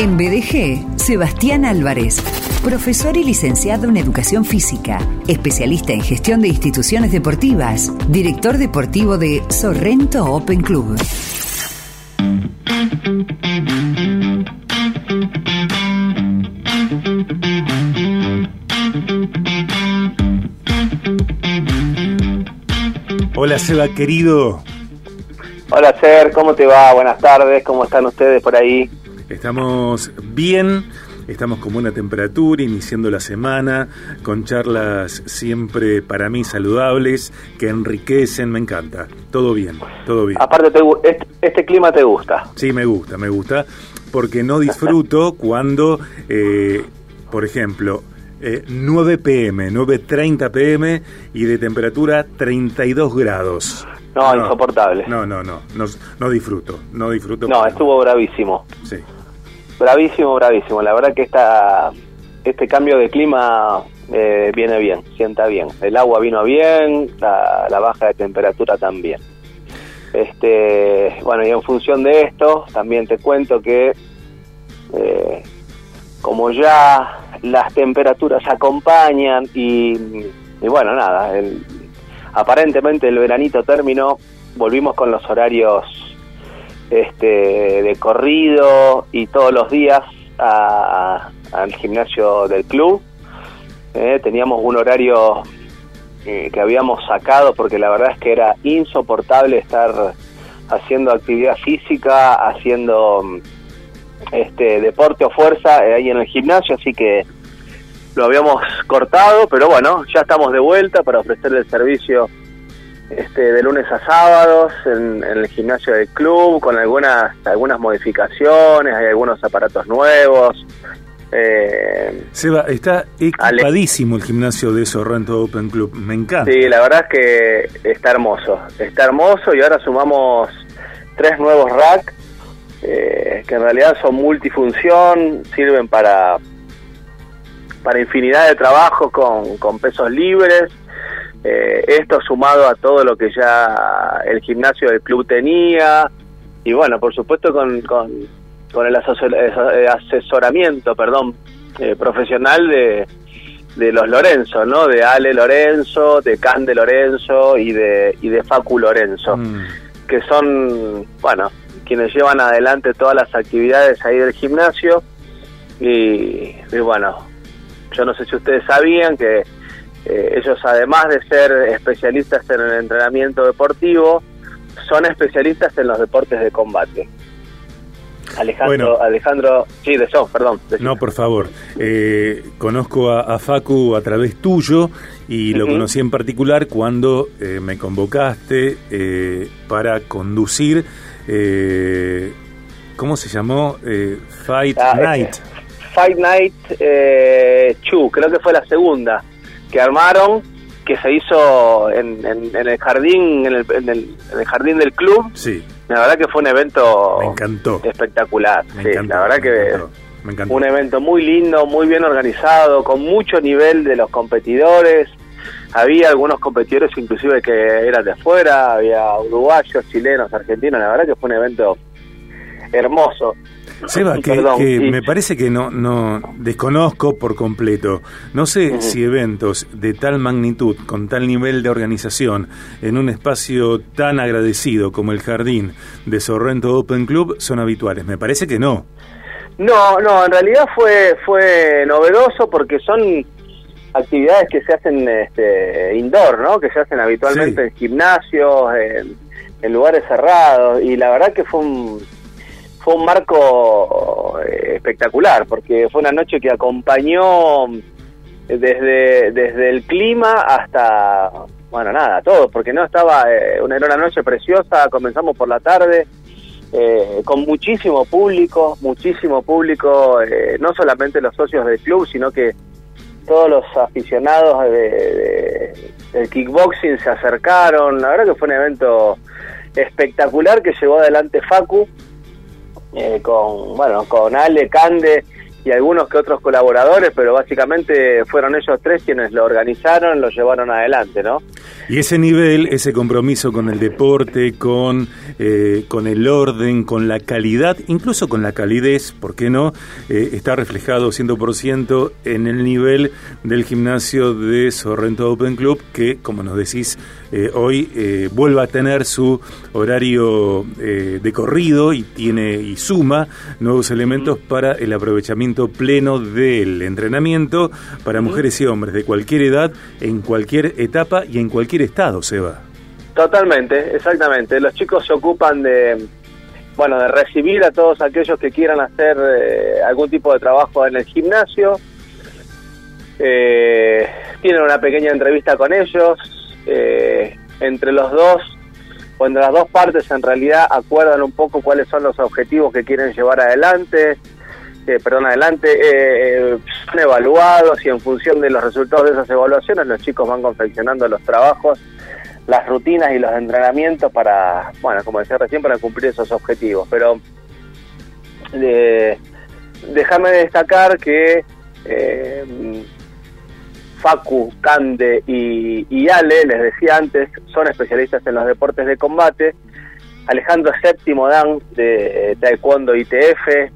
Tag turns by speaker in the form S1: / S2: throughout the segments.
S1: En BDG, Sebastián Álvarez, profesor y licenciado en Educación Física, especialista en gestión de instituciones deportivas, director deportivo de Sorrento Open Club.
S2: Hola Seba, querido.
S3: Hola Ser, ¿cómo te va? Buenas tardes, ¿cómo están ustedes por ahí?
S2: Estamos bien, estamos con buena temperatura, iniciando la semana, con charlas siempre para mí saludables, que enriquecen, me encanta. Todo bien, todo bien.
S3: Aparte, este, este, clima te gusta.
S2: Sí, me gusta, me gusta, porque no disfruto cuando, eh, por ejemplo, 9 pm, 9.30 pm y de temperatura 32 grados.
S3: No, insoportable.
S2: No, no, no, no, no disfruto, no disfruto.
S3: No, estuvo bravísimo.
S2: Sí.
S3: Bravísimo, bravísimo. La verdad que esta, este cambio de clima eh, viene bien, sienta bien. El agua vino bien, la, baja de temperatura también. Este, bueno, y en función de esto, también te cuento que eh, como ya las temperaturas acompañan y, bueno, nada, aparentemente el veranito terminó, volvimos con los horarios este, de corrido y todos los días al gimnasio del club. Eh, teníamos un horario eh, que habíamos sacado porque la verdad es que era insoportable estar haciendo actividad física, haciendo este deporte o fuerza eh, ahí en el gimnasio, así que lo habíamos cortado, pero bueno, ya estamos de vuelta para ofrecer el servicio este, de lunes a sábados en, el gimnasio del club con algunas algunas modificaciones, hay algunos aparatos nuevos.
S2: Eh, Seba, está equipadísimo el gimnasio de Sorrento Open Club, me encanta.
S3: Sí, la verdad es que está hermoso, está hermoso y ahora sumamos tres nuevos racks eh, que en realidad son multifunción, sirven para, para infinidad de trabajos con, con pesos libres. Eh, esto sumado a todo lo que ya el gimnasio del club tenía y bueno, por supuesto con, con, con el asesoramiento, perdón, eh, profesional de, de los Lorenzo, ¿no? De Ale Lorenzo, de Cande Lorenzo y de, y de Facu Lorenzo, mm. que son, bueno, quienes llevan adelante todas las actividades ahí del gimnasio. Y, bueno, yo no sé si ustedes sabían que eh, ellos además de ser especialistas en el entrenamiento deportivo, son especialistas en los deportes de combate. Alejandro, Alejandro, sí, de eso, perdón.
S2: No, por favor. Eh, conozco a, Facu a través tuyo y lo conocí en particular cuando eh, me convocaste para conducir eh, ¿cómo se llamó? Eh, Fight ah, Night.
S3: Fight Night eh, Chu, creo que fue la segunda que armaron, que se hizo en, el jardín, en el, jardín del club.
S2: Sí.
S3: La verdad que fue un evento
S2: me encantó.
S3: espectacular. la verdad que un evento muy lindo, muy bien organizado, con mucho nivel de los competidores. Había algunos competidores inclusive que eran de afuera, había uruguayos, chilenos, argentinos, la verdad que fue un evento hermoso.
S2: Seba, que, me parece que no, no desconozco por completo. No sé si eventos de tal magnitud, con tal nivel de organización, en un espacio tan agradecido como el jardín de Sorrento Open Club son habituales. Me parece que no.
S3: No, no, en realidad fue fue novedoso porque son actividades que se hacen este, indoor, ¿no? Que se hacen habitualmente en gimnasios, en, lugares cerrados y la verdad que fue un fue un marco eh, espectacular porque fue una noche que acompañó desde desde el clima hasta bueno nada todo porque no estaba eh, una era una noche preciosa comenzamos por la tarde eh, con muchísimo público muchísimo público no solamente los socios del club sino que todos los aficionados de, del kickboxing se acercaron. La verdad que fue un evento espectacular que llevó adelante Facu eh, con bueno con Ale Cande y algunos que otros colaboradores, pero básicamente fueron ellos tres quienes lo organizaron, lo llevaron adelante, ¿no?
S2: Y ese nivel, ese compromiso con el deporte, con, eh, con el orden, con la calidad, incluso con la calidez, ¿por qué no? Eh, está reflejado 100% en el nivel del gimnasio de Sorrento Open Club, que, como nos decís, eh, hoy vuelva a tener su horario de corrido y tiene y suma nuevos elementos para el aprovechamiento pleno del entrenamiento para mujeres y hombres de cualquier edad, en cualquier etapa y en cualquier estado, Seba.
S3: Totalmente, exactamente. Los chicos se ocupan de, bueno, de recibir a todos aquellos que quieran hacer eh, algún tipo de trabajo en el gimnasio. Eh, tienen una pequeña entrevista con ellos. Eh, entre los dos, o entre las dos partes, en realidad acuerdan un poco cuáles son los objetivos que quieren llevar adelante. perdón, adelante, son evaluados y en función de los resultados de esas evaluaciones los chicos van confeccionando los trabajos las rutinas y los entrenamientos para, bueno, como decía recién, para cumplir esos objetivos. Pero eh, déjame destacar que eh, Facu, Cande y, Ale, les decía antes, son especialistas en los deportes de combate. Alejandro Séptimo Dan de Taekwondo ITF.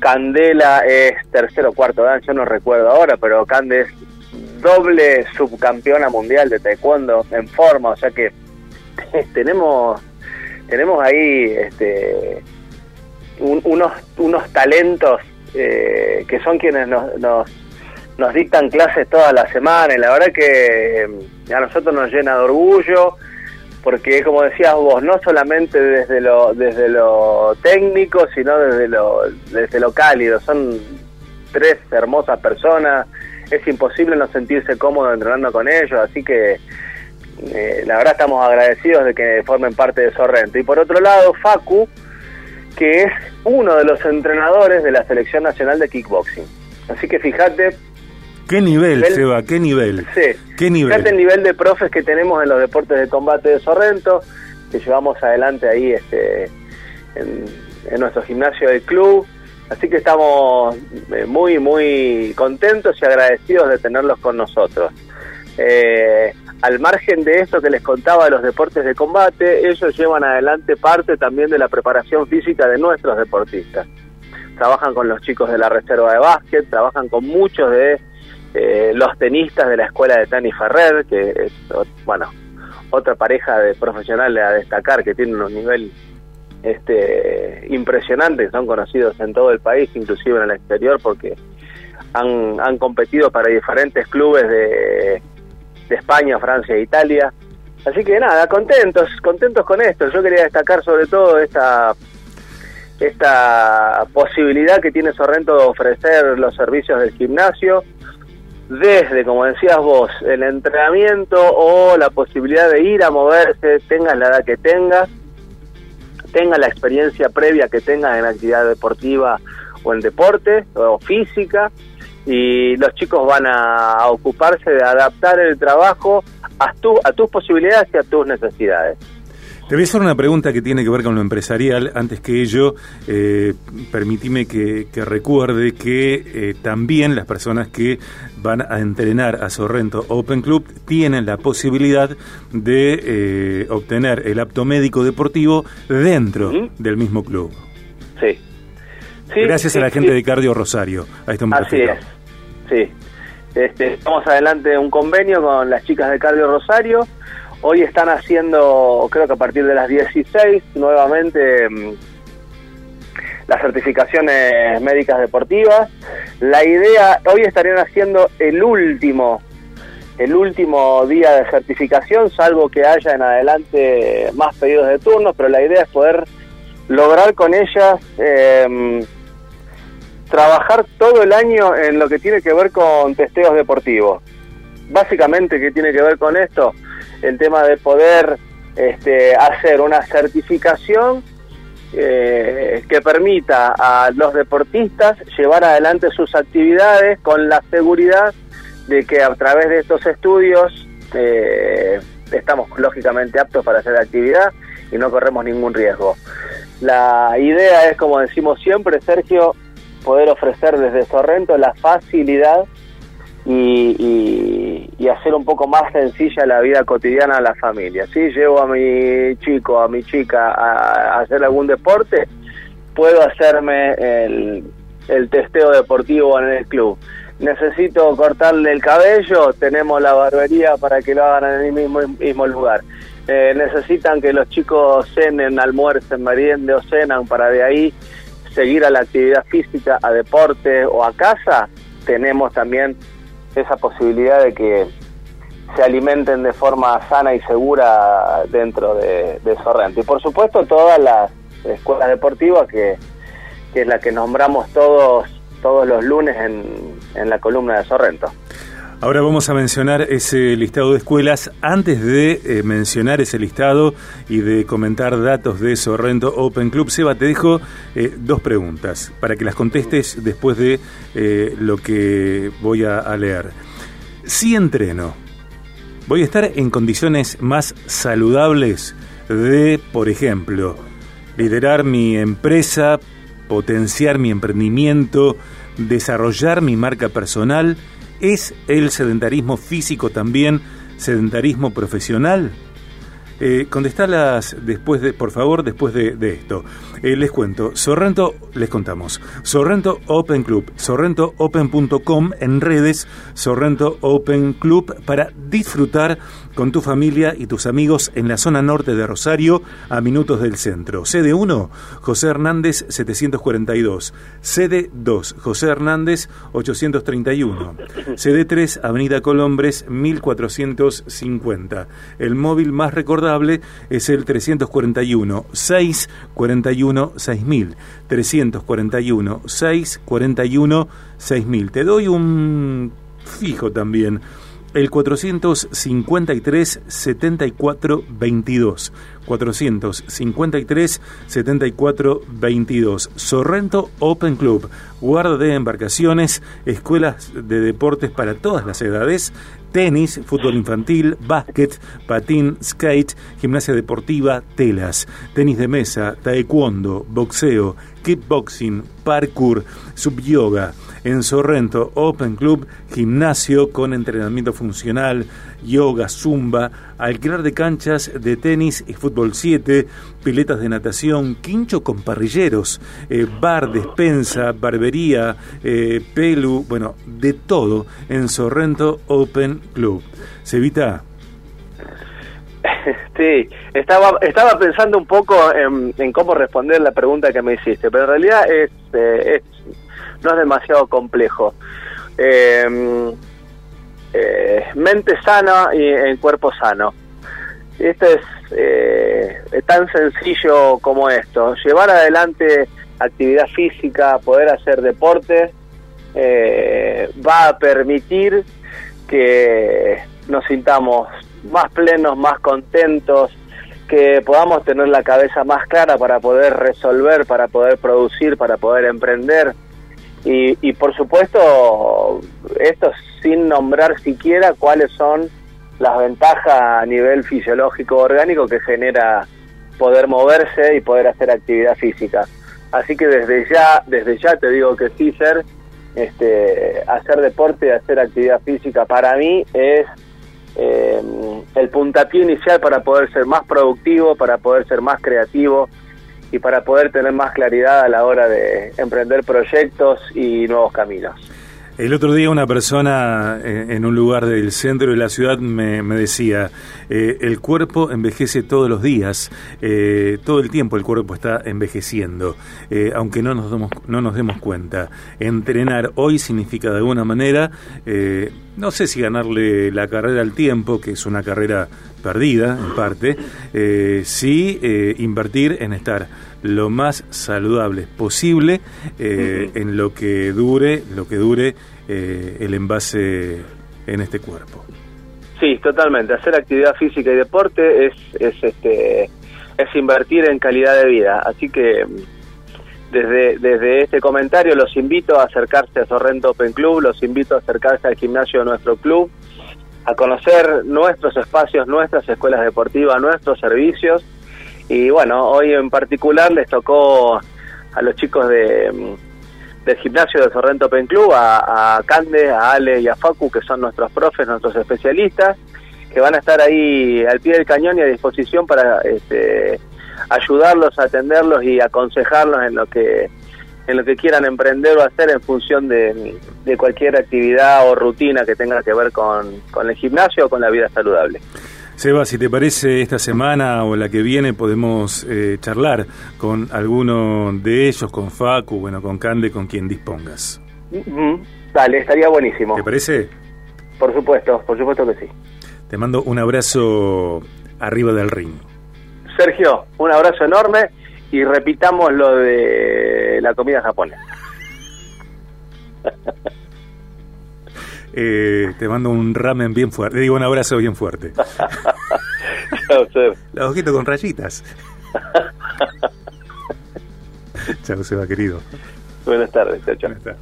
S3: Candela es tercero o cuarto Dan, yo no recuerdo ahora, pero Cande es doble subcampeona mundial de taekwondo en forma, o sea que tenemos tenemos ahí este unos unos talentos eh, que son quienes nos, nos, nos dictan clases toda la semana y la verdad que a nosotros nos llena de orgullo porque como decías vos no solamente desde lo desde lo técnico sino desde lo desde lo cálido. Son tres hermosas personas es imposible no sentirse cómodo entrenando con ellos, así que eh, la verdad estamos agradecidos de que formen parte de Sorrento. Y por otro lado, Facu, que es uno de los entrenadores de la Selección Nacional de Kickboxing. Así que fíjate...
S2: ¿Qué nivel, Seba? ¿Qué nivel?
S3: Sí. ¿Qué nivel? Fíjate el nivel de profes que tenemos en los deportes de combate de Sorrento, que llevamos adelante ahí este, en, en nuestro gimnasio del club Así que estamos eh, muy, muy contentos y agradecidos de tenerlos con nosotros. Eh, al margen de esto que les contaba de los deportes de combate, ellos llevan adelante parte también de la preparación física de nuestros deportistas. Trabajan con los chicos de la reserva de básquet, trabajan con muchos de eh, los tenistas de la escuela de Tani Ferrer, que es, bueno, otra pareja de profesionales a destacar que tienen un nivel este, impresionantes, son conocidos en todo el país, inclusive en el exterior, porque han, han competido para diferentes clubes de, de España, Francia e Italia. Así que nada, contentos, contentos con esto. Yo quería destacar sobre todo esta esta posibilidad que tiene Sorrento de ofrecer los servicios del gimnasio desde, como decías vos, el entrenamiento o la posibilidad de ir a moverse, tengas la edad que tengas, tenga la experiencia previa que tenga en actividad deportiva o en deporte o física y los chicos van a, ocuparse de adaptar el trabajo a, tu, a tus posibilidades y a tus necesidades.
S2: Te voy a hacer una pregunta que tiene que ver con lo empresarial. Antes que ello, eh, permitime que, recuerde que eh, también las personas que van a entrenar a Sorrento Open Club tienen la posibilidad de eh, obtener el apto médico deportivo dentro del mismo club.
S3: Sí.
S2: Gracias a la gente de Cardio Rosario. A esto
S3: Así es. Sí. Este, estamos adelante un convenio con las chicas de Cardio Rosario Hoy están haciendo, creo que a partir de las 16, nuevamente mm, las certificaciones médicas deportivas. La idea, hoy estarían haciendo el último, el último día de certificación, salvo que haya en adelante más pedidos de turno, pero la idea es poder lograr con ellas em, trabajar todo el año en lo que tiene que ver con testeos deportivos. Básicamente, ¿qué tiene que ver con esto? El tema de poder este, hacer una certificación eh, que permita a los deportistas llevar adelante sus actividades con la seguridad de que a través de estos estudios eh, estamos lógicamente aptos para hacer actividad y no corremos ningún riesgo. La idea es, como decimos siempre, Sergio, poder ofrecer desde Sorrento la facilidad y, y, hacer un poco más sencilla la vida cotidiana a la familia. Si llevo a mi chico, a mi chica a, hacer algún deporte, puedo hacerme el, el testeo deportivo en el club. Necesito cortarle el cabello, tenemos la barbería para que lo hagan en el mismo, mismo lugar. Eh, necesitan que los chicos cenen, almuercen, merienden o cenan para de ahí seguir a la actividad física, a deporte o a casa, tenemos también esa posibilidad de que se alimenten de forma sana y segura dentro de, Sorrento. Y por supuesto todas las escuelas deportivas que, que es la que nombramos todos todos los lunes en, en la columna de Sorrento.
S2: Ahora vamos a mencionar ese listado de escuelas. Antes de eh, mencionar ese listado y de comentar datos de Sorrento Open Club, Seba, te dejo eh, dos preguntas para que las contestes después de eh, lo que voy a, a leer. Si entreno, ¿voy a estar en condiciones más saludables de, por ejemplo, liderar mi empresa, potenciar mi emprendimiento, desarrollar mi marca personal? ¿Es el sedentarismo físico también sedentarismo profesional? Eh, contestalas después de, por favor, después de, esto. Eh, les cuento, Sorrento, les contamos, Sorrento Open Club, sorrentoopen.com en redes, Sorrento Open Club para disfrutar con tu familia y tus amigos en la zona norte de Rosario, a minutos del centro. Sede 1, José Hernández 742. Sede 2, José Hernández 831. Sede 3, Avenida Colombres 1450. El móvil más es el 341 641 6000. 341 641 6000. Te doy un fijo también el 453 74 22. 453 74 22. Sorrento Open Club, guarda de embarcaciones, escuelas de deportes para todas las edades, tenis, fútbol infantil, básquet, patín, skate, gimnasia deportiva, telas, tenis de mesa, taekwondo, boxeo, kickboxing, parkour, subyoga. En Sorrento Open Club, gimnasio con entrenamiento funcional, yoga, zumba, alquiler de canchas de tenis y fútbol 7, piletas de natación, quincho con parrilleros, eh, bar, despensa, barbería, eh, pelu, bueno, de todo en Sorrento Open Club. ¿Sevita?
S3: Sí, estaba, estaba pensando un poco en, cómo responder la pregunta que me hiciste, pero en realidad es, eh, no es demasiado complejo. Eh, eh, mente sana y en cuerpo sano. Esto es eh, tan sencillo como esto. Llevar adelante actividad física, poder hacer deporte, eh, va a permitir que nos sintamos más plenos, más contentos, que podamos tener la cabeza más clara para poder resolver, para poder producir, para poder emprender. Y, y por supuesto, esto sin nombrar siquiera cuáles son las ventajas a nivel fisiológico orgánico que genera poder moverse y poder hacer actividad física. Así que desde ya, desde ya te digo que sí, ser, este, hacer deporte y hacer actividad física para mí es eh, el puntapié inicial para poder ser más productivo, para poder ser más creativo y para poder tener más claridad a la hora de emprender proyectos y nuevos caminos.
S2: El otro día una persona eh, en un lugar del centro de la ciudad me, decía, eh, el cuerpo envejece todos los días, eh, todo el tiempo el cuerpo está envejeciendo, aunque no nos, demos, no nos demos cuenta. Entrenar hoy significa de alguna manera, no sé si ganarle la carrera al tiempo, que es una carrera perdida en parte, sí invertir en estar lo más saludable posible eh, en lo que dure, lo que dure eh, el envase en este cuerpo.
S3: Sí, totalmente. Hacer actividad física y deporte es, es este es invertir en calidad de vida. Así que desde, desde este comentario los invito a acercarse a Sorrento Open Club, los invito a acercarse al gimnasio de nuestro club, a conocer nuestros espacios, nuestras escuelas deportivas, nuestros servicios y bueno, hoy en particular les tocó a los chicos de, del gimnasio de Sorrento Pen Club, a, a Cande, a Ale y a Facu, que son nuestros profes, nuestros especialistas, que van a estar ahí al pie del cañón y a disposición para este, ayudarlos, atenderlos y aconsejarlos en lo que en lo que quieran emprender o hacer en función de, de cualquier actividad o rutina que tenga que ver con, con el gimnasio o con la vida saludable.
S2: Seba, si te parece, esta semana o la que viene podemos eh, charlar con alguno de ellos, con Facu, bueno, con Cande, con quien dispongas.
S3: Dale, estaría buenísimo.
S2: ¿Te parece?
S3: Por supuesto, por supuesto que sí.
S2: Te mando un abrazo arriba del ring.
S3: Sergio, un abrazo enorme y repitamos lo de la comida japonesa.
S2: Eh, te mando un ramen bien fuerte. Te digo un abrazo bien fuerte.
S3: Chao, Seba.
S2: La ojito con rayitas. chao, Seba, querido.
S3: Buenas tardes, chao, chao.